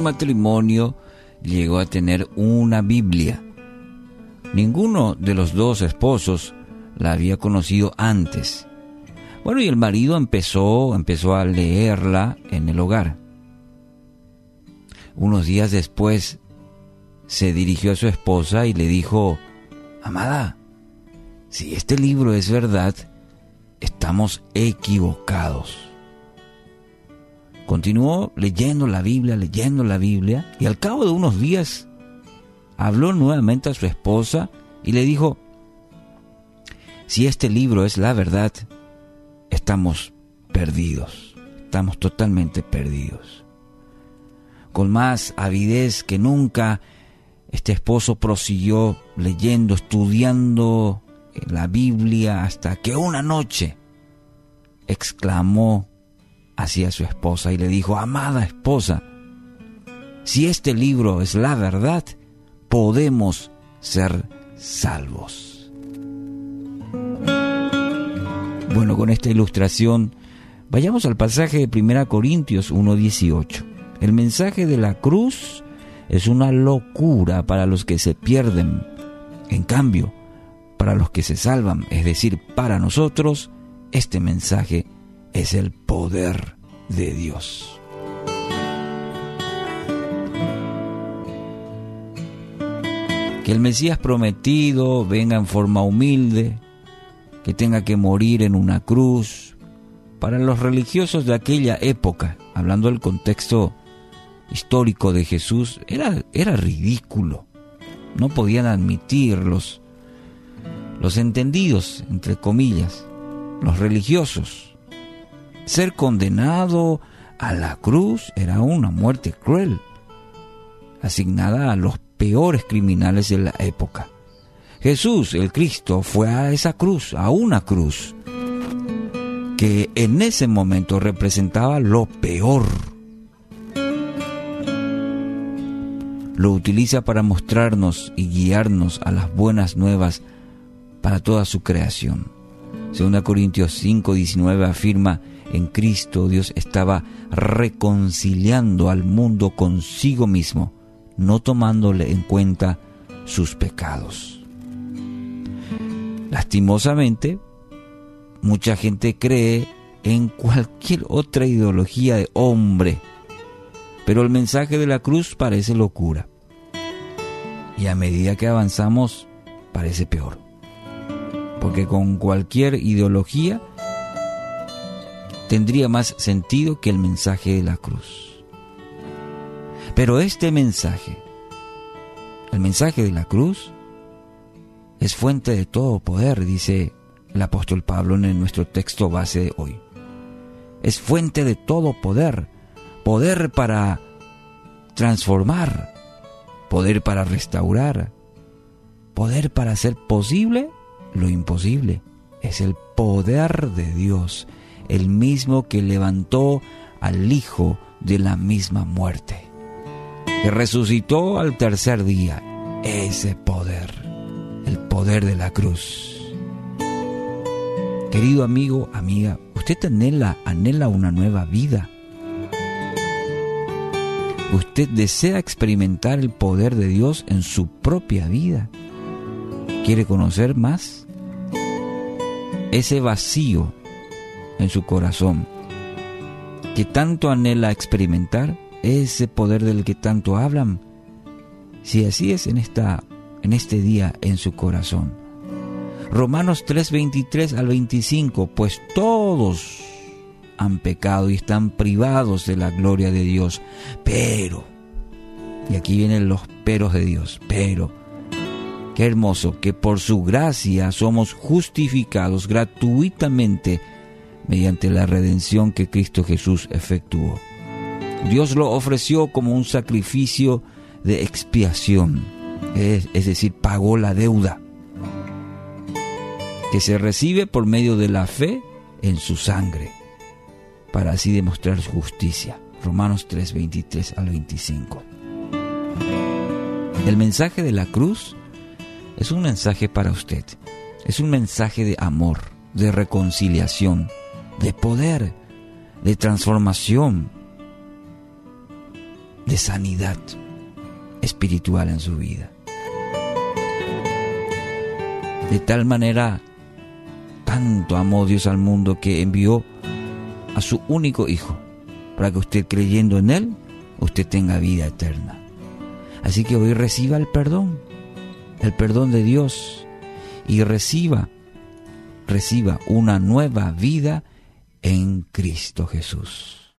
matrimonio llegó a tener una Biblia. Ninguno de los dos esposos la había conocido antes. Bueno, y el marido empezó, empezó a leerla en el hogar. Unos días después se dirigió a su esposa y le dijo, Amada, si este libro es verdad, estamos equivocados. Continuó leyendo la Biblia, leyendo la Biblia, y al cabo de unos días habló nuevamente a su esposa y le dijo, si este libro es la verdad, estamos perdidos, estamos totalmente perdidos. Con más avidez que nunca, este esposo prosiguió leyendo, estudiando la Biblia hasta que una noche exclamó hacia su esposa y le dijo, amada esposa, si este libro es la verdad, podemos ser salvos. Bueno, con esta ilustración, vayamos al pasaje de 1 Corintios 1.18. El mensaje de la cruz es una locura para los que se pierden. En cambio, para los que se salvan, es decir, para nosotros, este mensaje es el poder de Dios. Que el Mesías prometido venga en forma humilde, que tenga que morir en una cruz. Para los religiosos de aquella época, hablando del contexto histórico de Jesús, era, era ridículo. No podían admitirlos los entendidos, entre comillas, los religiosos. Ser condenado a la cruz era una muerte cruel, asignada a los peores criminales de la época. Jesús, el Cristo, fue a esa cruz, a una cruz, que en ese momento representaba lo peor. Lo utiliza para mostrarnos y guiarnos a las buenas nuevas para toda su creación. Segunda Corintios 5, 19 afirma, en Cristo Dios estaba reconciliando al mundo consigo mismo, no tomándole en cuenta sus pecados. Lastimosamente, mucha gente cree en cualquier otra ideología de hombre, pero el mensaje de la cruz parece locura. Y a medida que avanzamos, parece peor porque con cualquier ideología tendría más sentido que el mensaje de la cruz. Pero este mensaje, el mensaje de la cruz, es fuente de todo poder, dice el apóstol Pablo en nuestro texto base de hoy. Es fuente de todo poder, poder para transformar, poder para restaurar, poder para hacer posible lo imposible. Es el poder de Dios, el mismo que levantó al Hijo de la misma muerte, que resucitó al tercer día. Ese poder, el poder de la cruz. Querido amigo, amiga, usted anhela, anhela una nueva vida. Usted desea experimentar el poder de Dios en su propia vida. ¿Quiere conocer más? Ese vacío en su corazón que tanto anhela experimentar, ese poder del que tanto hablan, si así es en, esta, en este día en su corazón. Romanos 3, 23 al 25, pues todos han pecado y están privados de la gloria de Dios, pero, y aquí vienen los peros de Dios, pero, Qué hermoso que por su gracia somos justificados gratuitamente mediante la redención que Cristo Jesús efectuó. Dios lo ofreció como un sacrificio de expiación, es, decir, pagó la deuda que se recibe por medio de la fe en su sangre, para así demostrar su justicia. Romanos 3, 23 al 25. El mensaje de la cruz es un mensaje para usted. Es un mensaje de amor, de reconciliación, de poder, de transformación, de sanidad espiritual en su vida. De tal manera, tanto amó Dios al mundo que envió a su único Hijo, para que usted creyendo en Él, usted tenga vida eterna. Así que hoy reciba el perdón, el perdón de Dios, y reciba, reciba una nueva vida en Cristo Jesús.